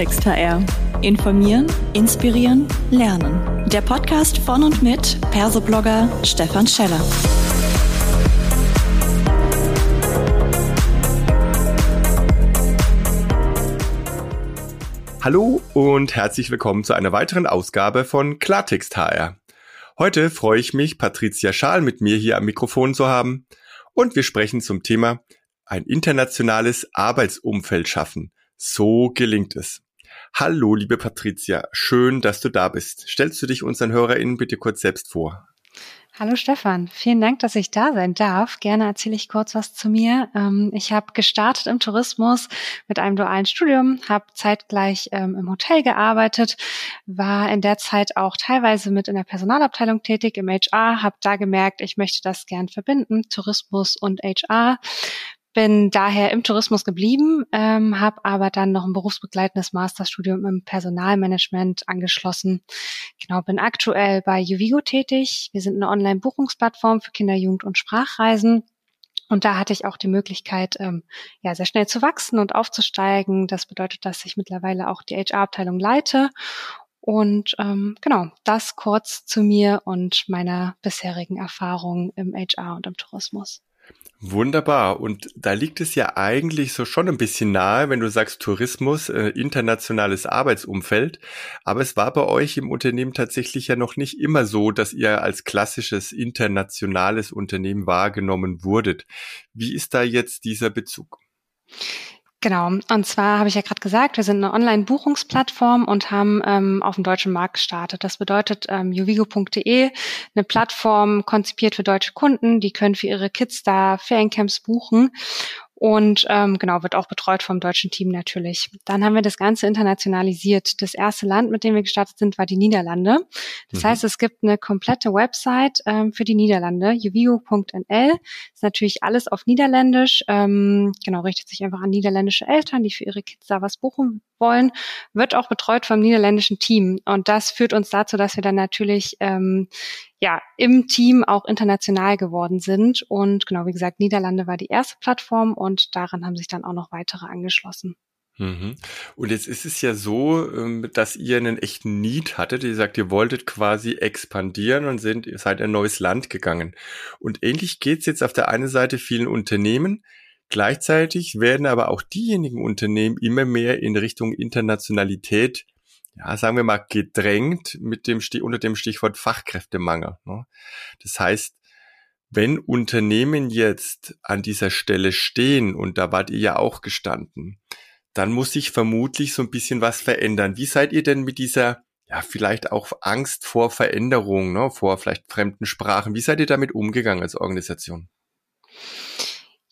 Klartext HR. Informieren, inspirieren, lernen. Der Podcast von und mit Persoblogger Stefan Scheller. Hallo und herzlich willkommen zu einer weiteren Ausgabe von Klartext HR. Heute freue ich mich, Patricia Schaal mit mir hier am Mikrofon zu haben und wir sprechen zum Thema ein internationales Arbeitsumfeld schaffen. So gelingt es. Hallo, liebe Patricia, schön, dass du da bist. Stellst du dich unseren HörerInnen bitte kurz selbst vor? Hallo Stefan, vielen Dank, dass ich da sein darf. Gerne erzähle ich kurz was zu mir. Ähm, ich habe gestartet im Tourismus mit einem dualen Studium, habe zeitgleich ähm, im Hotel gearbeitet, war in der Zeit auch teilweise mit in der Personalabteilung tätig im HR, habe da gemerkt, ich möchte das gern verbinden, Tourismus und HR bin daher im Tourismus geblieben, ähm, habe aber dann noch ein berufsbegleitendes Masterstudium im Personalmanagement angeschlossen. Genau, bin aktuell bei Uvigo tätig. Wir sind eine Online-Buchungsplattform für Kinder, Jugend und Sprachreisen. Und da hatte ich auch die Möglichkeit, ähm, ja, sehr schnell zu wachsen und aufzusteigen. Das bedeutet, dass ich mittlerweile auch die HR-Abteilung leite. Und ähm, genau, das kurz zu mir und meiner bisherigen Erfahrung im HR und im Tourismus. Wunderbar. Und da liegt es ja eigentlich so schon ein bisschen nahe, wenn du sagst Tourismus, äh, internationales Arbeitsumfeld. Aber es war bei euch im Unternehmen tatsächlich ja noch nicht immer so, dass ihr als klassisches internationales Unternehmen wahrgenommen wurdet. Wie ist da jetzt dieser Bezug? Genau, und zwar habe ich ja gerade gesagt, wir sind eine Online-Buchungsplattform und haben ähm, auf dem deutschen Markt gestartet. Das bedeutet ähm, juvigo.de, eine Plattform konzipiert für deutsche Kunden, die können für ihre Kids da Feriencamps buchen und ähm, genau wird auch betreut vom deutschen Team natürlich. Dann haben wir das Ganze internationalisiert. Das erste Land, mit dem wir gestartet sind, war die Niederlande. Das mhm. heißt, es gibt eine komplette Website ähm, für die Niederlande, juvigo.nl. Ist natürlich alles auf Niederländisch. Ähm, genau, richtet sich einfach an niederländische Eltern, die für ihre Kids da was buchen wollen. Wird auch betreut vom niederländischen Team. Und das führt uns dazu, dass wir dann natürlich ähm, ja, im Team auch international geworden sind. Und genau, wie gesagt, Niederlande war die erste Plattform und daran haben sich dann auch noch weitere angeschlossen. Mhm. Und jetzt ist es ja so, ähm, dass ihr einen echten Need hattet. Ihr sagt, ihr wolltet quasi expandieren und sind, seid in ein neues Land gegangen. Und ähnlich geht's jetzt auf der einen Seite vielen Unternehmen. Gleichzeitig werden aber auch diejenigen Unternehmen immer mehr in Richtung Internationalität ja, sagen wir mal, gedrängt mit dem unter dem Stichwort Fachkräftemangel. Ne? Das heißt, wenn Unternehmen jetzt an dieser Stelle stehen, und da wart ihr ja auch gestanden, dann muss sich vermutlich so ein bisschen was verändern. Wie seid ihr denn mit dieser, ja, vielleicht auch Angst vor Veränderung, ne, vor vielleicht fremden Sprachen, wie seid ihr damit umgegangen als Organisation?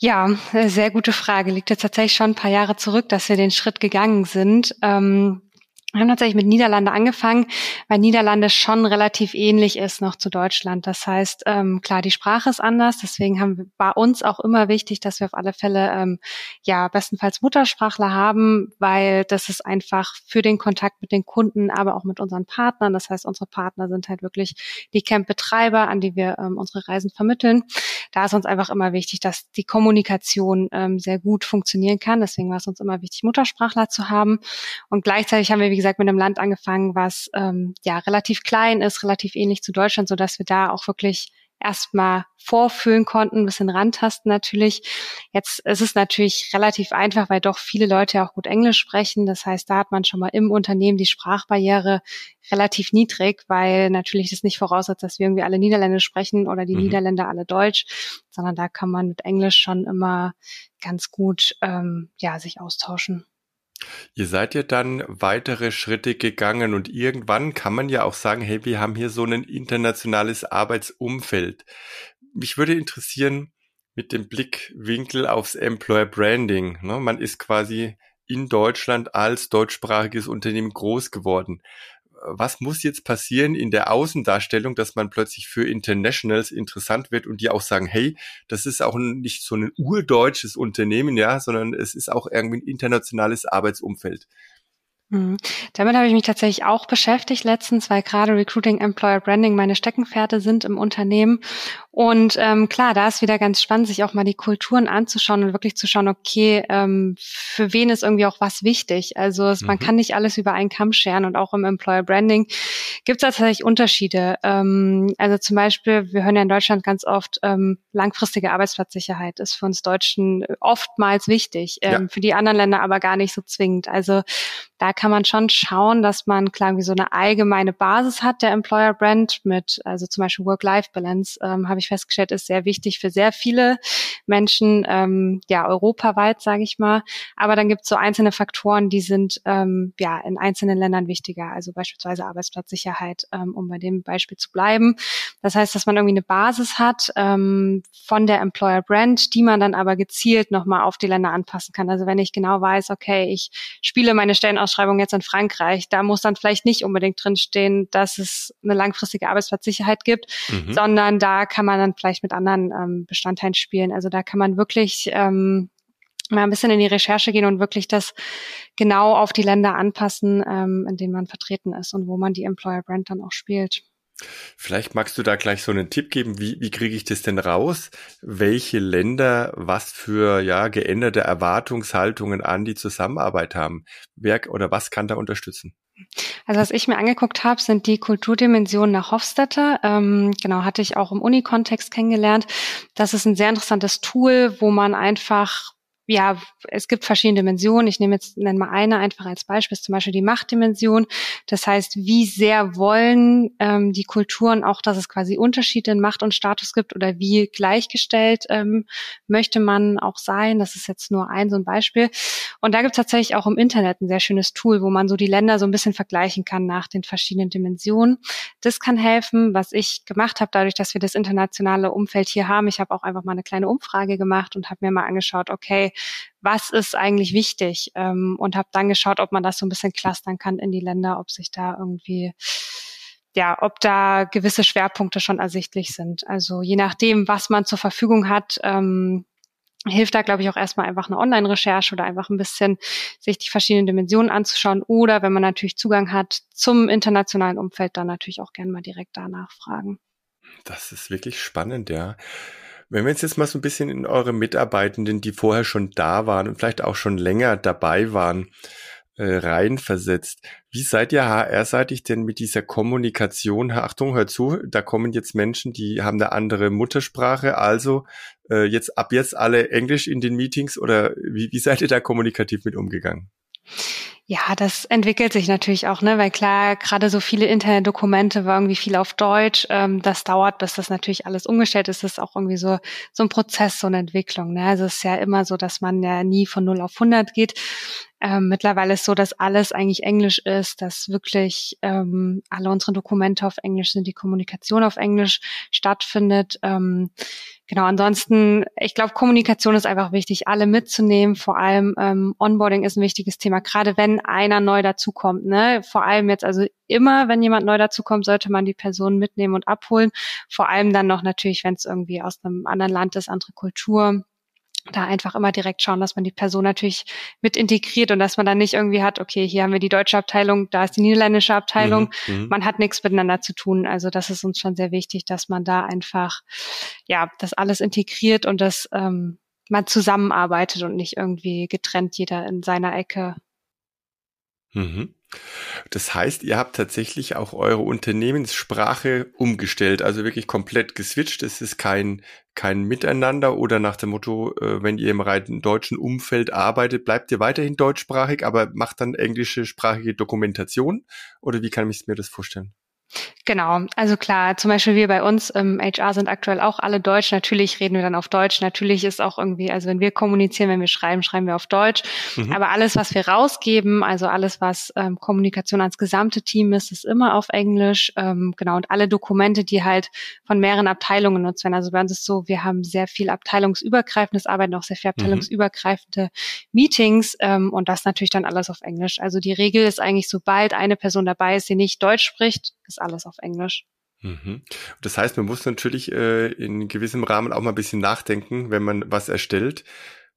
Ja, sehr gute Frage. Liegt jetzt tatsächlich schon ein paar Jahre zurück, dass wir den Schritt gegangen sind. Ähm, wir haben tatsächlich mit Niederlande angefangen, weil Niederlande schon relativ ähnlich ist noch zu Deutschland. Das heißt, ähm, klar, die Sprache ist anders. Deswegen haben bei uns auch immer wichtig, dass wir auf alle Fälle ähm, ja bestenfalls Muttersprachler haben, weil das ist einfach für den Kontakt mit den Kunden, aber auch mit unseren Partnern. Das heißt, unsere Partner sind halt wirklich die Camp-Betreiber, an die wir ähm, unsere Reisen vermitteln. Da ist uns einfach immer wichtig, dass die Kommunikation ähm, sehr gut funktionieren kann. Deswegen war es uns immer wichtig, Muttersprachler zu haben. Und gleichzeitig haben wir, wie gesagt, mit einem Land angefangen, was ähm, ja relativ klein ist, relativ ähnlich zu Deutschland, so dass wir da auch wirklich erstmal vorfühlen konnten, ein bisschen rantasten natürlich. Jetzt ist es natürlich relativ einfach, weil doch viele Leute auch gut Englisch sprechen. Das heißt, da hat man schon mal im Unternehmen die Sprachbarriere relativ niedrig, weil natürlich das nicht voraussetzt, dass wir irgendwie alle Niederländisch sprechen oder die mhm. Niederländer alle Deutsch, sondern da kann man mit Englisch schon immer ganz gut ähm, ja sich austauschen. Ihr seid ja dann weitere Schritte gegangen und irgendwann kann man ja auch sagen, hey, wir haben hier so ein internationales Arbeitsumfeld. Mich würde interessieren, mit dem Blickwinkel aufs Employer Branding. Ne? Man ist quasi in Deutschland als deutschsprachiges Unternehmen groß geworden was muss jetzt passieren in der Außendarstellung, dass man plötzlich für Internationals interessant wird und die auch sagen, hey, das ist auch nicht so ein urdeutsches Unternehmen, ja, sondern es ist auch irgendwie ein internationales Arbeitsumfeld. Mhm. Damit habe ich mich tatsächlich auch beschäftigt letztens, weil gerade Recruiting, Employer Branding meine Steckenpferde sind im Unternehmen. Und ähm, klar, da ist wieder ganz spannend, sich auch mal die Kulturen anzuschauen und wirklich zu schauen, okay, ähm, für wen ist irgendwie auch was wichtig. Also es, mhm. man kann nicht alles über einen Kamm scheren und auch im Employer Branding gibt es tatsächlich Unterschiede. Ähm, also zum Beispiel, wir hören ja in Deutschland ganz oft, ähm, langfristige Arbeitsplatzsicherheit ist für uns Deutschen oftmals wichtig, ähm, ja. für die anderen Länder aber gar nicht so zwingend. Also da kann man schon schauen, dass man klar wie so eine allgemeine Basis hat der Employer Brand mit, also zum Beispiel Work-Life-Balance, ähm, habe ich festgestellt, ist sehr wichtig für sehr viele Menschen, ähm, ja, europaweit, sage ich mal. Aber dann gibt es so einzelne Faktoren, die sind ähm, ja in einzelnen Ländern wichtiger, also beispielsweise Arbeitsplatzsicherheit, ähm, um bei dem Beispiel zu bleiben. Das heißt, dass man irgendwie eine Basis hat ähm, von der Employer Brand, die man dann aber gezielt nochmal auf die Länder anpassen kann. Also wenn ich genau weiß, okay, ich spiele meine Stellenausschreibung Ausschreibung jetzt in Frankreich, da muss dann vielleicht nicht unbedingt drinstehen, dass es eine langfristige Arbeitsplatzsicherheit gibt, mhm. sondern da kann man dann vielleicht mit anderen ähm, Bestandteilen spielen. Also da kann man wirklich ähm, mal ein bisschen in die Recherche gehen und wirklich das genau auf die Länder anpassen, ähm, in denen man vertreten ist und wo man die Employer Brand dann auch spielt. Vielleicht magst du da gleich so einen Tipp geben, wie, wie kriege ich das denn raus? Welche Länder was für ja geänderte Erwartungshaltungen an die Zusammenarbeit haben? Wer oder was kann da unterstützen? Also was ich mir angeguckt habe, sind die Kulturdimensionen nach Hofstetter. Ähm, genau, hatte ich auch im Uni-Kontext kennengelernt. Das ist ein sehr interessantes Tool, wo man einfach ja, es gibt verschiedene Dimensionen. Ich nehme jetzt nenne mal eine einfach als Beispiel, zum Beispiel die Machtdimension. Das heißt, wie sehr wollen ähm, die Kulturen auch, dass es quasi Unterschiede in Macht und Status gibt oder wie gleichgestellt ähm, möchte man auch sein. Das ist jetzt nur ein so ein Beispiel. Und da gibt es tatsächlich auch im Internet ein sehr schönes Tool, wo man so die Länder so ein bisschen vergleichen kann nach den verschiedenen Dimensionen. Das kann helfen, was ich gemacht habe, dadurch, dass wir das internationale Umfeld hier haben. Ich habe auch einfach mal eine kleine Umfrage gemacht und habe mir mal angeschaut, okay, was ist eigentlich wichtig ähm, und habe dann geschaut, ob man das so ein bisschen clustern kann in die Länder, ob sich da irgendwie ja, ob da gewisse Schwerpunkte schon ersichtlich sind. Also je nachdem, was man zur Verfügung hat, ähm, hilft da, glaube ich, auch erstmal einfach eine Online-Recherche oder einfach ein bisschen sich die verschiedenen Dimensionen anzuschauen. Oder wenn man natürlich Zugang hat zum internationalen Umfeld, dann natürlich auch gerne mal direkt danach fragen. Das ist wirklich spannend, ja. Wenn wir uns jetzt mal so ein bisschen in eure Mitarbeitenden, die vorher schon da waren und vielleicht auch schon länger dabei waren, äh, reinversetzt. Wie seid ihr HR-seitig denn mit dieser Kommunikation? Achtung, hör zu, da kommen jetzt Menschen, die haben eine andere Muttersprache, also äh, jetzt ab jetzt alle Englisch in den Meetings oder wie, wie seid ihr da kommunikativ mit umgegangen? Ja, das entwickelt sich natürlich auch, ne, weil klar, gerade so viele Internetdokumente war irgendwie viel auf Deutsch. Ähm, das dauert, bis das natürlich alles umgestellt ist. Das ist auch irgendwie so so ein Prozess, so eine Entwicklung. Ne? Also es ist ja immer so, dass man ja nie von 0 auf 100 geht. Ähm, mittlerweile ist so, dass alles eigentlich Englisch ist, dass wirklich ähm, alle unsere Dokumente auf Englisch sind, die Kommunikation auf Englisch stattfindet. Ähm, genau, ansonsten, ich glaube, Kommunikation ist einfach wichtig, alle mitzunehmen. Vor allem ähm, Onboarding ist ein wichtiges Thema, gerade wenn einer neu dazukommt. Ne? Vor allem jetzt, also immer, wenn jemand neu dazukommt, sollte man die Person mitnehmen und abholen. Vor allem dann noch natürlich, wenn es irgendwie aus einem anderen Land ist, andere Kultur da einfach immer direkt schauen, dass man die Person natürlich mit integriert und dass man dann nicht irgendwie hat, okay, hier haben wir die deutsche Abteilung, da ist die niederländische Abteilung, mhm, mhm, man hat nichts miteinander zu tun. Also das ist uns schon sehr wichtig, dass man da einfach, ja, das alles integriert und dass ähm, man zusammenarbeitet und nicht irgendwie getrennt jeder in seiner Ecke. Mhm. Das heißt, ihr habt tatsächlich auch eure Unternehmenssprache umgestellt, also wirklich komplett geswitcht. Es ist kein, kein Miteinander oder nach dem Motto, äh, wenn ihr im rein deutschen Umfeld arbeitet, bleibt ihr weiterhin deutschsprachig, aber macht dann englische sprachige Dokumentation? Oder wie kann ich mir das vorstellen? Genau, also klar, zum Beispiel wir bei uns im HR sind aktuell auch alle Deutsch. Natürlich reden wir dann auf Deutsch. Natürlich ist auch irgendwie, also wenn wir kommunizieren, wenn wir schreiben, schreiben wir auf Deutsch. Mhm. Aber alles, was wir rausgeben, also alles, was ähm, Kommunikation ans gesamte Team ist, ist immer auf Englisch. Ähm, genau, und alle Dokumente, die halt von mehreren Abteilungen genutzt werden. Also bei uns ist so, wir haben sehr viel abteilungsübergreifendes Arbeiten, auch sehr viel mhm. abteilungsübergreifende mhm. Meetings ähm, und das natürlich dann alles auf Englisch. Also die Regel ist eigentlich, sobald eine Person dabei ist, die nicht Deutsch spricht, ist alles auf Englisch. Mhm. Das heißt, man muss natürlich äh, in gewissem Rahmen auch mal ein bisschen nachdenken, wenn man was erstellt.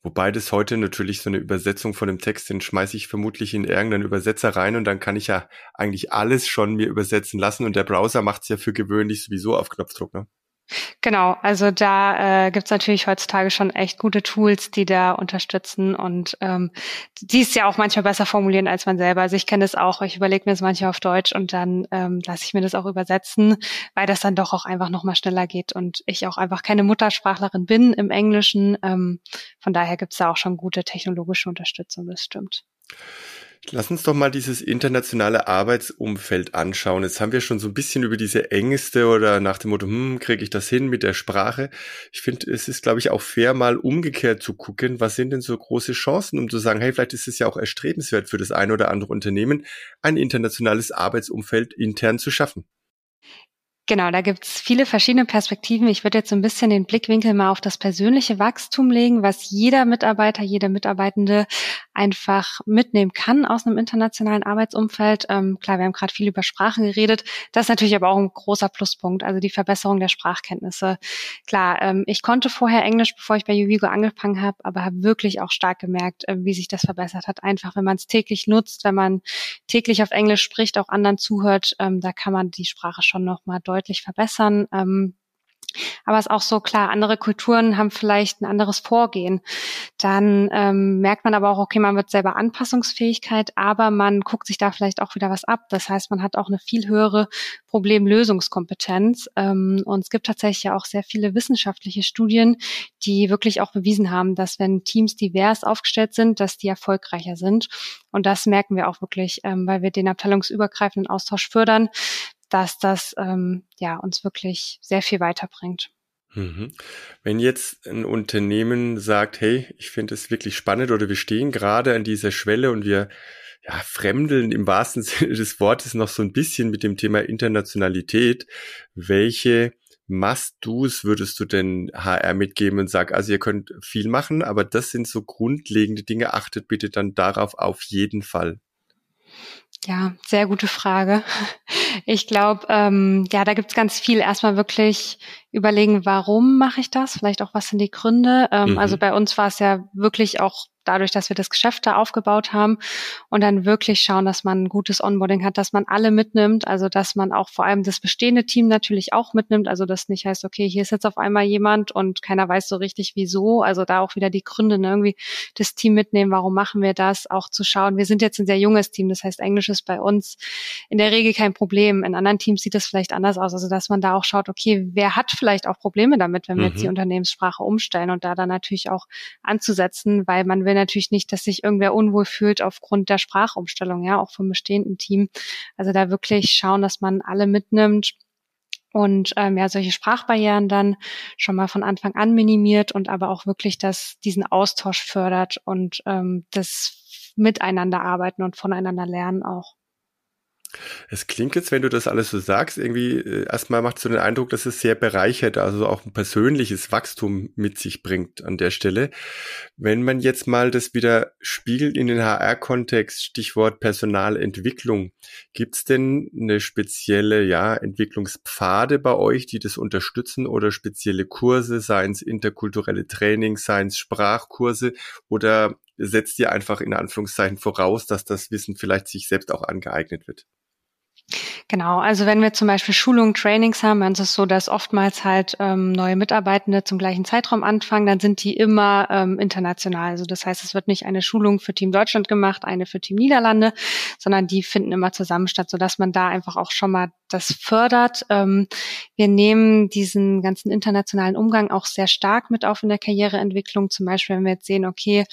Wobei das heute natürlich so eine Übersetzung von dem Text, den schmeiße ich vermutlich in irgendeinen Übersetzer rein und dann kann ich ja eigentlich alles schon mir übersetzen lassen und der Browser macht es ja für gewöhnlich sowieso auf Knopfdruck, ne? Genau, also da äh, gibt natürlich heutzutage schon echt gute Tools, die da unterstützen und ähm, die es ja auch manchmal besser formulieren als man selber. Also ich kenne das auch, ich überlege mir das manchmal auf Deutsch und dann ähm, lasse ich mir das auch übersetzen, weil das dann doch auch einfach nochmal schneller geht und ich auch einfach keine Muttersprachlerin bin im Englischen. Ähm, von daher gibt es da auch schon gute technologische Unterstützung, das stimmt. Lass uns doch mal dieses internationale Arbeitsumfeld anschauen. Jetzt haben wir schon so ein bisschen über diese Ängste oder nach dem Motto, hm, kriege ich das hin mit der Sprache? Ich finde, es ist, glaube ich, auch fair, mal umgekehrt zu gucken, was sind denn so große Chancen, um zu sagen, hey, vielleicht ist es ja auch erstrebenswert für das eine oder andere Unternehmen, ein internationales Arbeitsumfeld intern zu schaffen. Genau, da gibt's viele verschiedene Perspektiven. Ich würde jetzt so ein bisschen den Blickwinkel mal auf das persönliche Wachstum legen, was jeder Mitarbeiter, jede Mitarbeitende einfach mitnehmen kann aus einem internationalen Arbeitsumfeld. Ähm, klar, wir haben gerade viel über Sprache geredet. Das ist natürlich aber auch ein großer Pluspunkt, also die Verbesserung der Sprachkenntnisse. Klar, ähm, ich konnte vorher Englisch, bevor ich bei Uvigo angefangen habe, aber habe wirklich auch stark gemerkt, äh, wie sich das verbessert hat. Einfach, wenn man es täglich nutzt, wenn man täglich auf Englisch spricht, auch anderen zuhört, ähm, da kann man die Sprache schon nochmal deutlich verbessern. Ähm, aber es ist auch so klar, andere Kulturen haben vielleicht ein anderes Vorgehen. Dann ähm, merkt man aber auch, okay, man wird selber Anpassungsfähigkeit, aber man guckt sich da vielleicht auch wieder was ab. Das heißt, man hat auch eine viel höhere Problemlösungskompetenz. Ähm, und es gibt tatsächlich ja auch sehr viele wissenschaftliche Studien, die wirklich auch bewiesen haben, dass wenn Teams divers aufgestellt sind, dass die erfolgreicher sind. Und das merken wir auch wirklich, ähm, weil wir den abteilungsübergreifenden Austausch fördern dass das ähm, ja uns wirklich sehr viel weiterbringt. Mhm. Wenn jetzt ein Unternehmen sagt, hey, ich finde es wirklich spannend oder wir stehen gerade an dieser Schwelle und wir ja, fremdeln im wahrsten Sinne des Wortes noch so ein bisschen mit dem Thema Internationalität. Welche Must-Dos würdest du denn HR mitgeben und sag, also ihr könnt viel machen, aber das sind so grundlegende Dinge, achtet bitte dann darauf auf jeden Fall. Ja, sehr gute Frage. Ich glaube, ähm, ja, da gibt's ganz viel. Erstmal wirklich überlegen, warum mache ich das? Vielleicht auch, was sind die Gründe? Ähm, mhm. Also bei uns war es ja wirklich auch dadurch, dass wir das Geschäft da aufgebaut haben und dann wirklich schauen, dass man ein gutes Onboarding hat, dass man alle mitnimmt, also dass man auch vor allem das bestehende Team natürlich auch mitnimmt, also das nicht heißt, okay, hier ist jetzt auf einmal jemand und keiner weiß so richtig wieso, also da auch wieder die Gründe, ne, irgendwie das Team mitnehmen, warum machen wir das, auch zu schauen, wir sind jetzt ein sehr junges Team, das heißt, Englisch ist bei uns in der Regel kein Problem, in anderen Teams sieht das vielleicht anders aus, also dass man da auch schaut, okay, wer hat vielleicht auch Probleme damit, wenn wir mhm. jetzt die mhm. Unternehmenssprache umstellen und da dann natürlich auch anzusetzen, weil man will will natürlich nicht, dass sich irgendwer unwohl fühlt aufgrund der Sprachumstellung, ja, auch vom bestehenden Team. Also da wirklich schauen, dass man alle mitnimmt und ähm, ja solche Sprachbarrieren dann schon mal von Anfang an minimiert und aber auch wirklich das diesen Austausch fördert und ähm, das Miteinander und voneinander lernen auch. Es klingt jetzt, wenn du das alles so sagst, irgendwie äh, erstmal macht so den Eindruck, dass es sehr bereichert, also auch ein persönliches Wachstum mit sich bringt an der Stelle. Wenn man jetzt mal das wieder spiegelt in den HR-Kontext, Stichwort Personalentwicklung, gibt's denn eine spezielle ja, Entwicklungspfade bei euch, die das unterstützen oder spezielle Kurse, seien es interkulturelle Training, seien es Sprachkurse oder setzt ihr einfach in Anführungszeichen voraus, dass das Wissen vielleicht sich selbst auch angeeignet wird? Genau, also wenn wir zum Beispiel Schulungen, Trainings haben, dann ist es so, dass oftmals halt ähm, neue Mitarbeitende zum gleichen Zeitraum anfangen, dann sind die immer ähm, international. Also das heißt, es wird nicht eine Schulung für Team Deutschland gemacht, eine für Team Niederlande, sondern die finden immer zusammen statt, sodass man da einfach auch schon mal das fördert. Ähm, wir nehmen diesen ganzen internationalen Umgang auch sehr stark mit auf in der Karriereentwicklung. Zum Beispiel, wenn wir jetzt sehen, okay,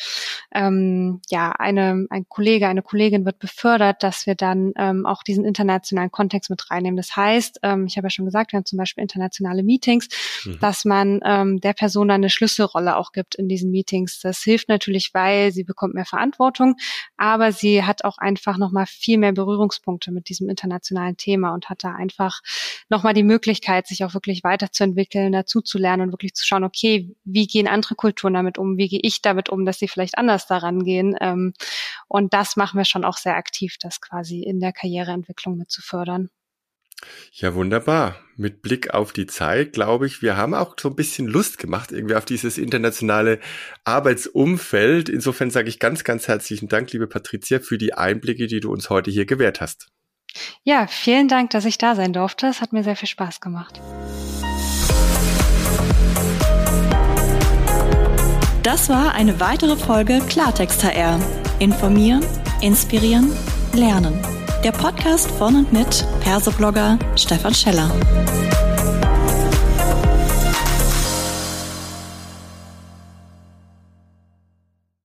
ähm, ja, eine, ein Kollege, eine Kollegin wird befördert, dass wir dann ähm, auch diesen internationalen Kontext mit reinnehmen. Das heißt, ähm, ich habe ja schon gesagt, wir haben zum Beispiel internationale Meetings, mhm. dass man ähm, der Person eine Schlüsselrolle auch gibt in diesen Meetings. Das hilft natürlich, weil sie bekommt mehr Verantwortung, aber sie hat auch einfach nochmal viel mehr Berührungspunkte mit diesem internationalen Thema und hat da einfach nochmal die Möglichkeit, sich auch wirklich weiterzuentwickeln, dazu zu lernen und wirklich zu schauen, okay, wie gehen andere Kulturen damit um? Wie gehe ich damit um, dass sie vielleicht anders daran gehen? Ähm, und das machen wir schon auch sehr aktiv, das quasi in der Karriereentwicklung mit zu fördern. Ja, wunderbar. Mit Blick auf die Zeit, glaube ich, wir haben auch so ein bisschen Lust gemacht, irgendwie auf dieses internationale Arbeitsumfeld. Insofern sage ich ganz, ganz herzlichen Dank, liebe Patricia, für die Einblicke, die du uns heute hier gewährt hast. Ja, vielen Dank, dass ich da sein durfte. Es hat mir sehr viel Spaß gemacht. Das war eine weitere Folge Klartext HR. Informieren, inspirieren, lernen. Der Podcast von und mit Persoblogger Stefan Scheller.